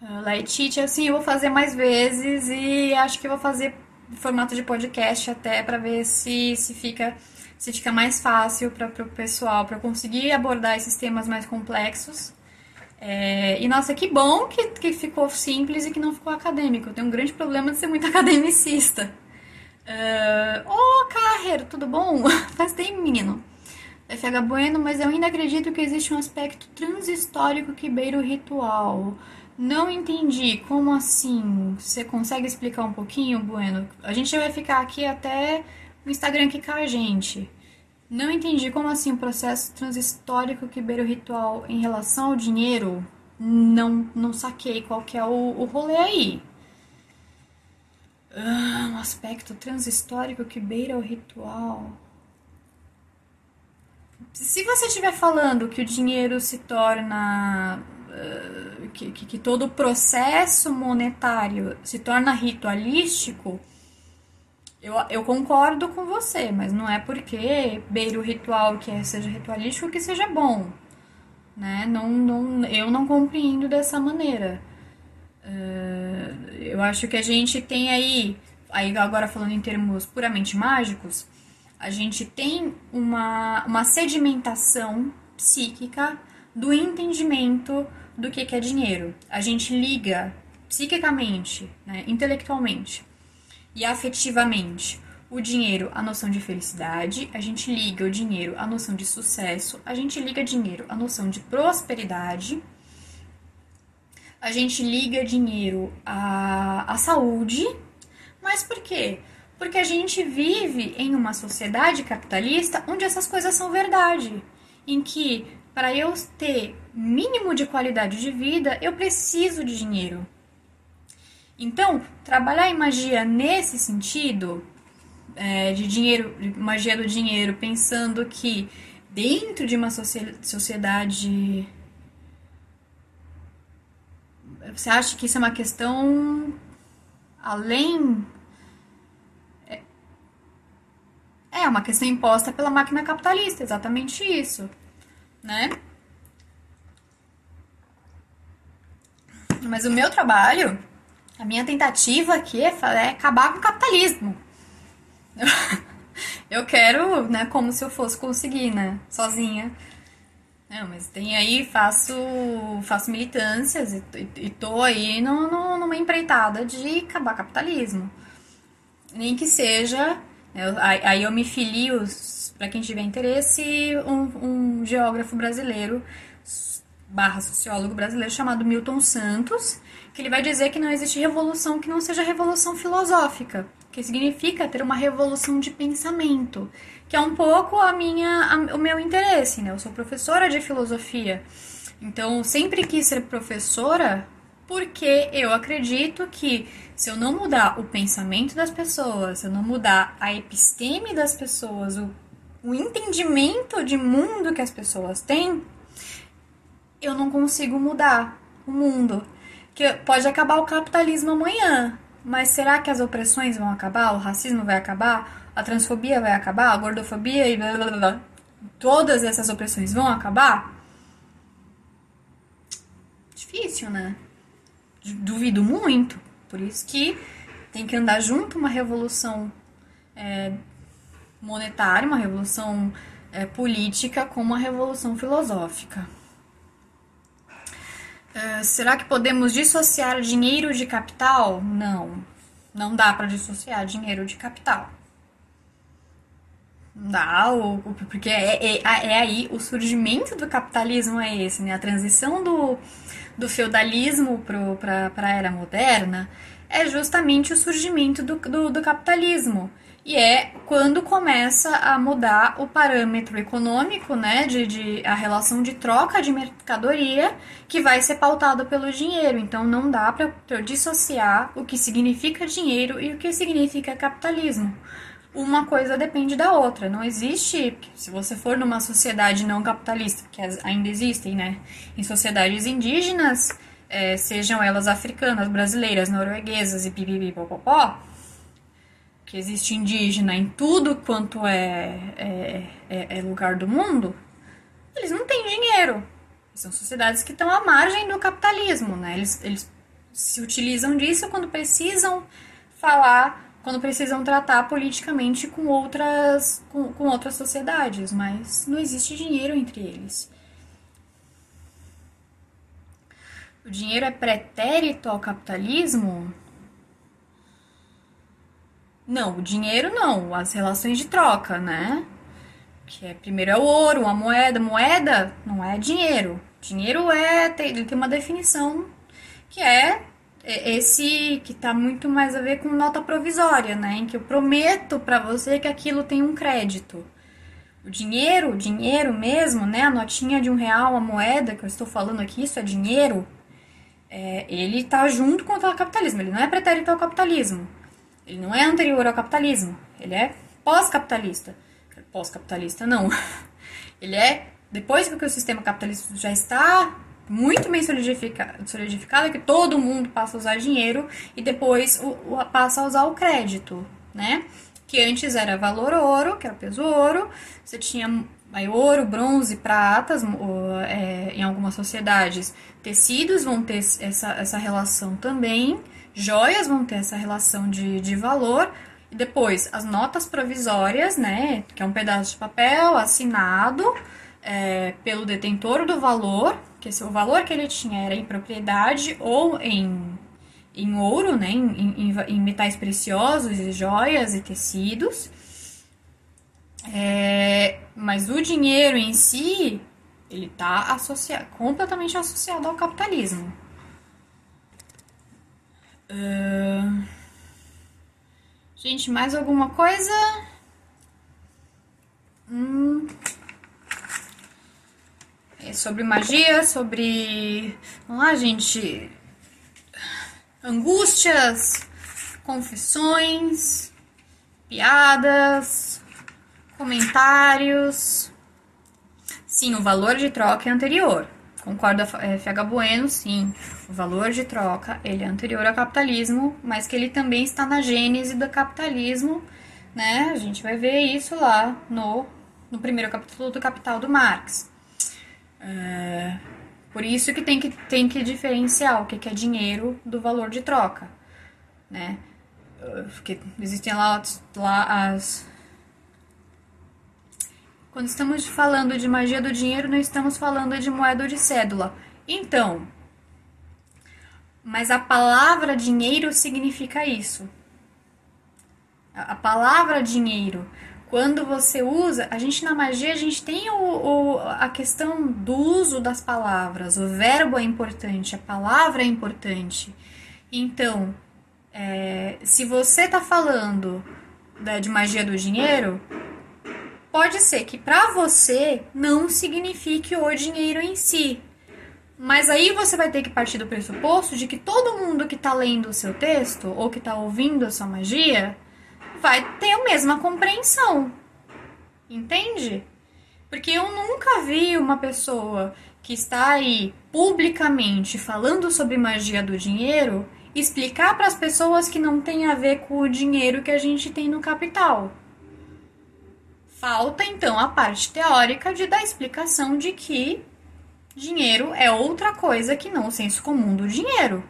Uh, Laetite, assim, eu vou fazer mais vezes e acho que vou fazer formato de podcast até para ver se, se fica se fica mais fácil para o pessoal, para conseguir abordar esses temas mais complexos. É, e nossa, que bom que, que ficou simples e que não ficou acadêmico. Eu tenho um grande problema de ser muito academicista. Uh, oh, Carreiro, tudo bom? Faz tempo, menino. FH Bueno, mas eu ainda acredito que existe um aspecto transhistórico que beira o ritual. Não entendi, como assim? Você consegue explicar um pouquinho, Bueno? A gente vai ficar aqui até o Instagram quicar a gente. Não entendi, como assim o processo transhistórico que beira o ritual em relação ao dinheiro? Não, não saquei qual que é o, o rolê aí. Um aspecto transhistórico que beira o ritual. Se você estiver falando que o dinheiro se torna. Uh, que, que, que todo o processo monetário se torna ritualístico, Eu, eu concordo com você, mas não é porque beira o ritual que é, seja ritualístico que seja bom. Né? Não, não, eu não compreendo dessa maneira. Uh, eu acho que a gente tem aí, aí agora falando em termos puramente mágicos, a gente tem uma, uma sedimentação psíquica do entendimento do que, que é dinheiro. A gente liga psiquicamente, né, intelectualmente e afetivamente o dinheiro à noção de felicidade, a gente liga o dinheiro à noção de sucesso, a gente liga dinheiro à noção de prosperidade, a gente liga dinheiro à, à saúde, mas por quê? Porque a gente vive em uma sociedade capitalista onde essas coisas são verdade, em que para eu ter mínimo de qualidade de vida, eu preciso de dinheiro. Então, trabalhar em magia nesse sentido, é, de dinheiro, magia do dinheiro, pensando que dentro de uma sociedade. Você acha que isso é uma questão além. É, é uma questão imposta pela máquina capitalista, exatamente isso, né? Mas o meu trabalho a minha tentativa aqui é, é acabar com o capitalismo. Eu quero, né, como se eu fosse conseguir, né, sozinha. Não, mas tem aí, faço, faço militâncias e, e, e tô aí no, no, numa empreitada de acabar capitalismo. Nem que seja, eu, né, aí eu me filio, para quem tiver interesse, um, um geógrafo brasileiro, barra sociólogo brasileiro chamado Milton Santos, que ele vai dizer que não existe revolução que não seja revolução filosófica, que significa ter uma revolução de pensamento, que é um pouco a minha, a, o meu interesse, né? Eu sou professora de filosofia, então sempre quis ser professora porque eu acredito que se eu não mudar o pensamento das pessoas, se eu não mudar a episteme das pessoas, o, o entendimento de mundo que as pessoas têm, eu não consigo mudar o mundo que pode acabar o capitalismo amanhã, mas será que as opressões vão acabar? O racismo vai acabar? A transfobia vai acabar? A gordofobia e blá blá blá. Todas essas opressões vão acabar? Difícil, né? Duvido muito. Por isso que tem que andar junto uma revolução é, monetária, uma revolução é, política com uma revolução filosófica. Uh, será que podemos dissociar dinheiro de capital? Não, não dá para dissociar dinheiro de capital. Não dá, porque é, é, é, aí o surgimento do capitalismo é esse, né? A transição do, do feudalismo para a era moderna é justamente o surgimento do, do, do capitalismo. E é quando começa a mudar o parâmetro econômico, né, de, de, a relação de troca de mercadoria, que vai ser pautado pelo dinheiro. Então não dá para dissociar o que significa dinheiro e o que significa capitalismo. Uma coisa depende da outra. Não existe, se você for numa sociedade não capitalista, que ainda existem, né, em sociedades indígenas, é, sejam elas africanas, brasileiras, norueguesas e pipipipopopó, que existe indígena em tudo quanto é, é, é, é lugar do mundo, eles não têm dinheiro. São sociedades que estão à margem do capitalismo, né? Eles, eles se utilizam disso quando precisam falar, quando precisam tratar politicamente com outras, com, com outras sociedades, mas não existe dinheiro entre eles. O dinheiro é pretérito ao capitalismo? Não, o dinheiro não, as relações de troca, né? Que é primeiro é o ouro, a moeda. Moeda não é dinheiro. Dinheiro é tem, tem uma definição que é esse que está muito mais a ver com nota provisória, né? Em que eu prometo para você que aquilo tem um crédito. O dinheiro, o dinheiro mesmo, né? A notinha de um real, a moeda que eu estou falando aqui, isso é dinheiro. É, ele está junto com o capitalismo. Ele não é pretérito ao capitalismo. Ele não é anterior ao capitalismo, ele é pós-capitalista. Pós-capitalista, não. Ele é depois que o sistema capitalista já está muito bem solidificado, solidificado, que todo mundo passa a usar dinheiro e depois o, o, passa a usar o crédito, né? que antes era valor ouro, que era peso ouro, você tinha aí, ouro, bronze, pratas, é, em algumas sociedades, tecidos vão ter essa, essa relação também, joias vão ter essa relação de, de valor, e depois as notas provisórias, né, que é um pedaço de papel assinado é, pelo detentor do valor, que se o valor que ele tinha era em propriedade ou em em ouro, né, em, em, em metais preciosos, e joias e tecidos. É, mas o dinheiro em si, ele está associado, completamente associado ao capitalismo. Uh, gente, mais alguma coisa? Hum, é sobre magia, sobre. Vamos lá, gente angústias, confissões, piadas, comentários. Sim, o valor de troca é anterior. Concorda, FH Bueno, sim. O valor de troca, ele é anterior ao capitalismo, mas que ele também está na gênese do capitalismo, né? A gente vai ver isso lá no, no primeiro capítulo do Capital do Marx. É, por isso que tem que, tem que diferenciar o que é dinheiro do valor de troca, né? Porque existem lá, lá as... Quando estamos falando de magia do dinheiro, não estamos falando de moeda ou de cédula. Então, mas a palavra dinheiro significa isso. A palavra dinheiro quando você usa, a gente na magia a gente tem o, o, a questão do uso das palavras. O verbo é importante, a palavra é importante. Então, é, se você está falando da, de magia do dinheiro, pode ser que para você não signifique o dinheiro em si. Mas aí você vai ter que partir do pressuposto de que todo mundo que está lendo o seu texto ou que está ouvindo a sua magia vai ter a mesma compreensão. Entende? Porque eu nunca vi uma pessoa que está aí publicamente falando sobre magia do dinheiro explicar para as pessoas que não tem a ver com o dinheiro que a gente tem no capital. Falta então a parte teórica de dar explicação de que dinheiro é outra coisa que não o senso comum do dinheiro.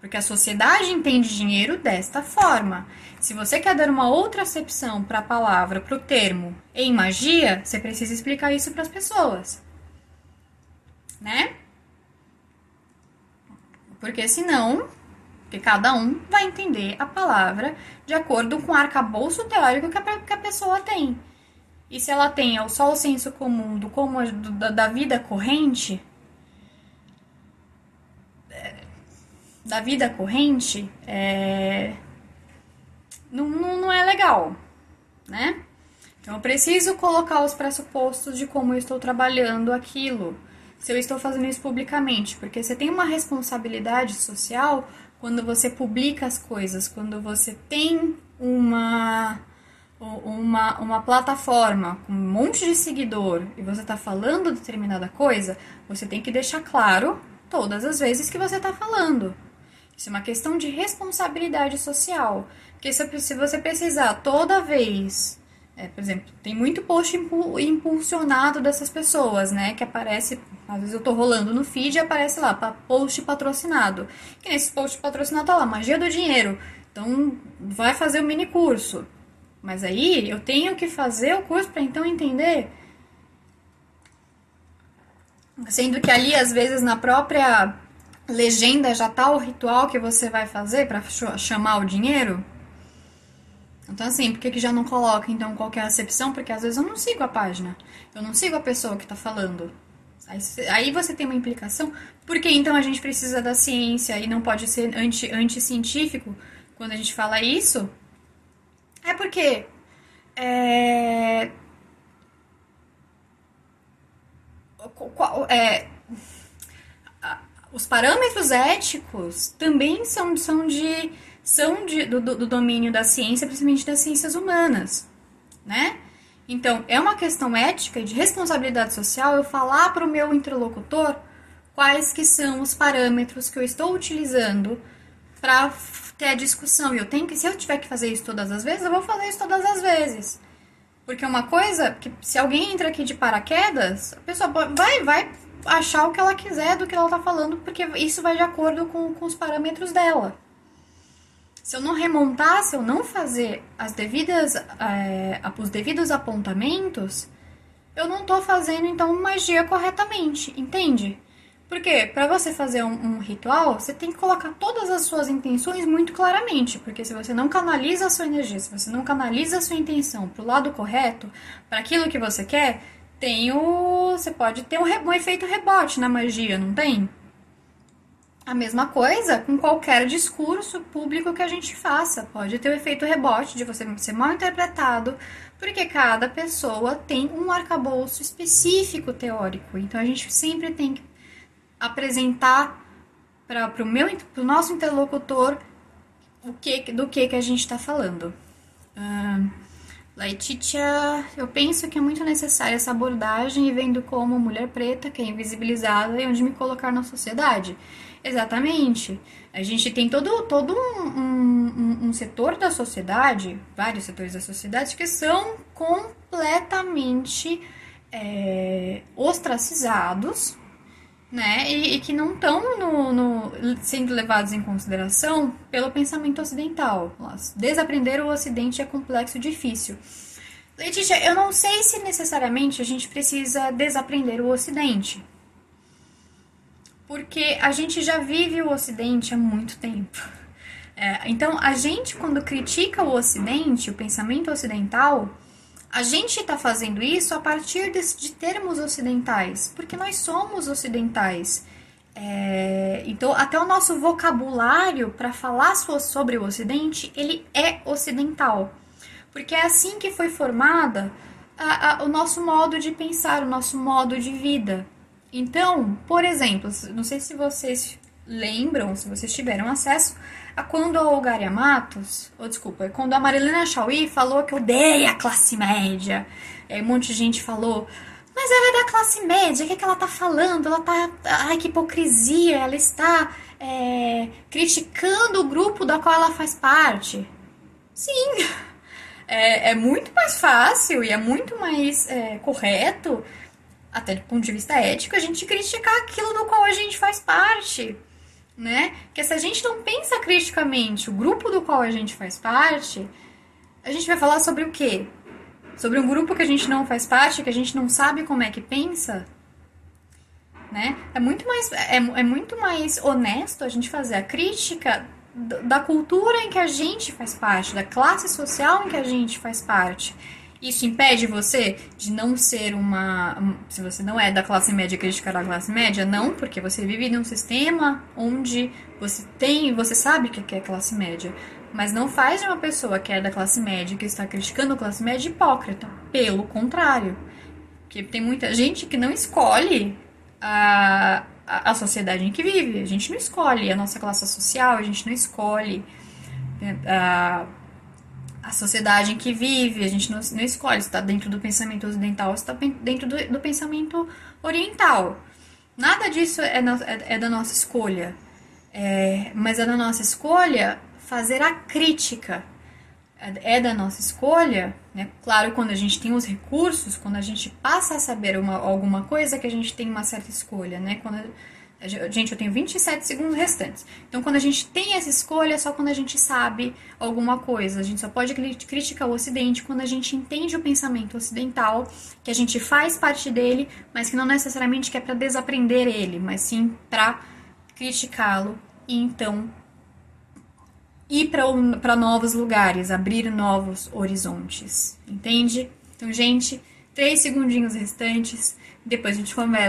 Porque a sociedade entende dinheiro desta forma. Se você quer dar uma outra acepção para a palavra, para o termo em magia, você precisa explicar isso para as pessoas. Né? Porque senão, que cada um vai entender a palavra de acordo com o arcabouço teórico que a, que a pessoa tem. E se ela tem só o senso comum do como do, da vida corrente, da vida corrente é, não, não, não é legal, né? Então eu preciso colocar os pressupostos de como eu estou trabalhando aquilo, se eu estou fazendo isso publicamente, porque você tem uma responsabilidade social quando você publica as coisas, quando você tem uma uma, uma plataforma com um monte de seguidor e você está falando determinada coisa, você tem que deixar claro todas as vezes que você está falando. Isso é uma questão de responsabilidade social. Porque se você precisar toda vez, é, por exemplo, tem muito post impulsionado dessas pessoas, né? Que aparece, às vezes eu tô rolando no feed e aparece lá, post patrocinado. Que nesse post patrocinado tá lá, magia do dinheiro. Então, vai fazer o mini curso. Mas aí eu tenho que fazer o curso para então entender. Sendo que ali, às vezes, na própria legenda já tá o ritual que você vai fazer para chamar o dinheiro? Então, assim, por que, que já não coloca, então, qualquer é acepção? Porque às vezes eu não sigo a página. Eu não sigo a pessoa que tá falando. Aí, aí você tem uma implicação. Por que, então, a gente precisa da ciência e não pode ser anti, anti-científico quando a gente fala isso? É porque... É... é os parâmetros éticos também são, são, de, são de, do, do domínio da ciência, principalmente das ciências humanas, né? Então, é uma questão ética e de responsabilidade social eu falar para o meu interlocutor quais que são os parâmetros que eu estou utilizando para ter a discussão. E eu tenho que, se eu tiver que fazer isso todas as vezes, eu vou fazer isso todas as vezes. Porque uma coisa, que se alguém entra aqui de paraquedas, a pessoa vai, vai achar o que ela quiser do que ela tá falando, porque isso vai de acordo com, com os parâmetros dela. Se eu não remontar, se eu não fazer as devidas, é, os devidos apontamentos, eu não tô fazendo então magia corretamente, entende? Porque para você fazer um, um, ritual, você tem que colocar todas as suas intenções muito claramente. Porque se você não canaliza a sua energia, se você não canaliza a sua intenção para o lado correto, para aquilo que você quer, tem o. Você pode ter um, um efeito rebote na magia, não tem? A mesma coisa com qualquer discurso público que a gente faça. Pode ter o efeito rebote de você ser mal interpretado, porque cada pessoa tem um arcabouço específico teórico. Então a gente sempre tem que apresentar para o meu pro nosso interlocutor o que do que que a gente está falando. Uh, Laetitia, eu penso que é muito necessária essa abordagem e vendo como mulher preta que é invisibilizada e onde me colocar na sociedade. Exatamente. A gente tem todo, todo um, um, um, setor da sociedade, vários setores da sociedade, que são completamente é, ostracizados né? E, e que não estão sendo levados em consideração pelo pensamento ocidental. Desaprender o Ocidente é complexo e difícil. Letícia, eu não sei se necessariamente a gente precisa desaprender o Ocidente. Porque a gente já vive o Ocidente há muito tempo. É, então, a gente, quando critica o Ocidente, o pensamento ocidental, a gente está fazendo isso a partir de, de, termos ocidentais, porque nós somos ocidentais. É, então, até o nosso vocabulário para falar sobre o Ocidente, ele é ocidental. Porque é assim que foi formada a, a, o nosso modo de pensar, o nosso modo de vida. Então, por exemplo, não sei se vocês lembram, se vocês tiveram acesso, a quando a Olgaria Matos, ou desculpa, quando a Marilena Chauí falou que odeia a classe média, é, um monte de gente falou, mas ela é da classe média, o que, é que ela tá falando? Ela tá. Ai, que hipocrisia! Ela está é, criticando o grupo da qual ela faz parte. Sim! É, é muito mais fácil e é muito mais é, correto, até do ponto de vista ético, a gente criticar aquilo do qual a gente faz parte né? Que se a gente não pensa criticamente o grupo do qual a gente faz parte, a gente vai falar sobre o quê? Sobre um grupo que a gente não faz parte, que a gente não sabe como é que pensa, né? É muito mais, é, é muito mais honesto a gente fazer a crítica da cultura em que a gente faz parte, da classe social em que a gente faz parte. Isso impede você de não ser uma. Se você não é da classe média criticar a classe média, não, porque você vive num sistema onde você tem. Você sabe que é classe média. Mas não faz de uma pessoa que é da classe média, que está criticando a classe média, hipócrita. Pelo contrário. Porque tem muita gente que não escolhe a, a, a sociedade em que vive. A gente não escolhe a nossa classe social, a gente não escolhe. Né, a, a sociedade em que vive, a gente não, não escolhe se está dentro do pensamento ocidental ou se está dentro do, do, pensamento oriental. Nada disso é, é, é da nossa escolha, é, mas é da nossa escolha fazer a crítica. É, é da nossa escolha, né? claro, quando a gente tem os recursos, quando a gente passa a saber uma, alguma coisa que a gente tem uma certa escolha, né? Quando Gente, eu tenho 27 segundos restantes. Então, quando a gente tem essa escolha, é só quando a gente sabe alguma coisa. A gente só pode criticar o Ocidente quando a gente entende o pensamento ocidental, que a gente faz parte dele, mas que não necessariamente quer para desaprender ele, mas sim para criticá-lo e então ir para novos lugares, abrir novos horizontes. Entende? Então, gente, três segundinhos restantes, depois a gente conversa.